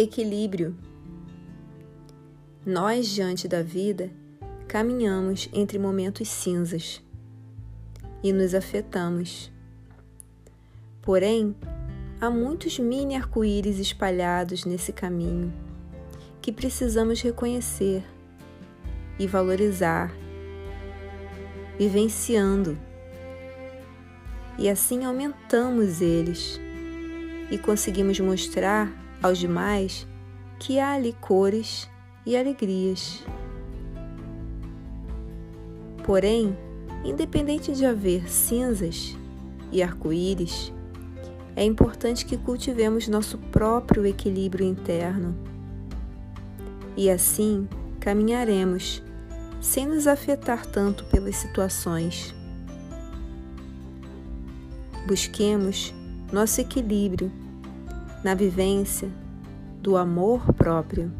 Equilíbrio. Nós, diante da vida, caminhamos entre momentos cinzas e nos afetamos. Porém, há muitos mini arco-íris espalhados nesse caminho que precisamos reconhecer e valorizar, vivenciando. E assim aumentamos eles e conseguimos mostrar aos demais que há ali cores e alegrias. Porém, independente de haver cinzas e arco-íris, é importante que cultivemos nosso próprio equilíbrio interno. E assim caminharemos sem nos afetar tanto pelas situações. Busquemos nosso equilíbrio na vivência do amor próprio.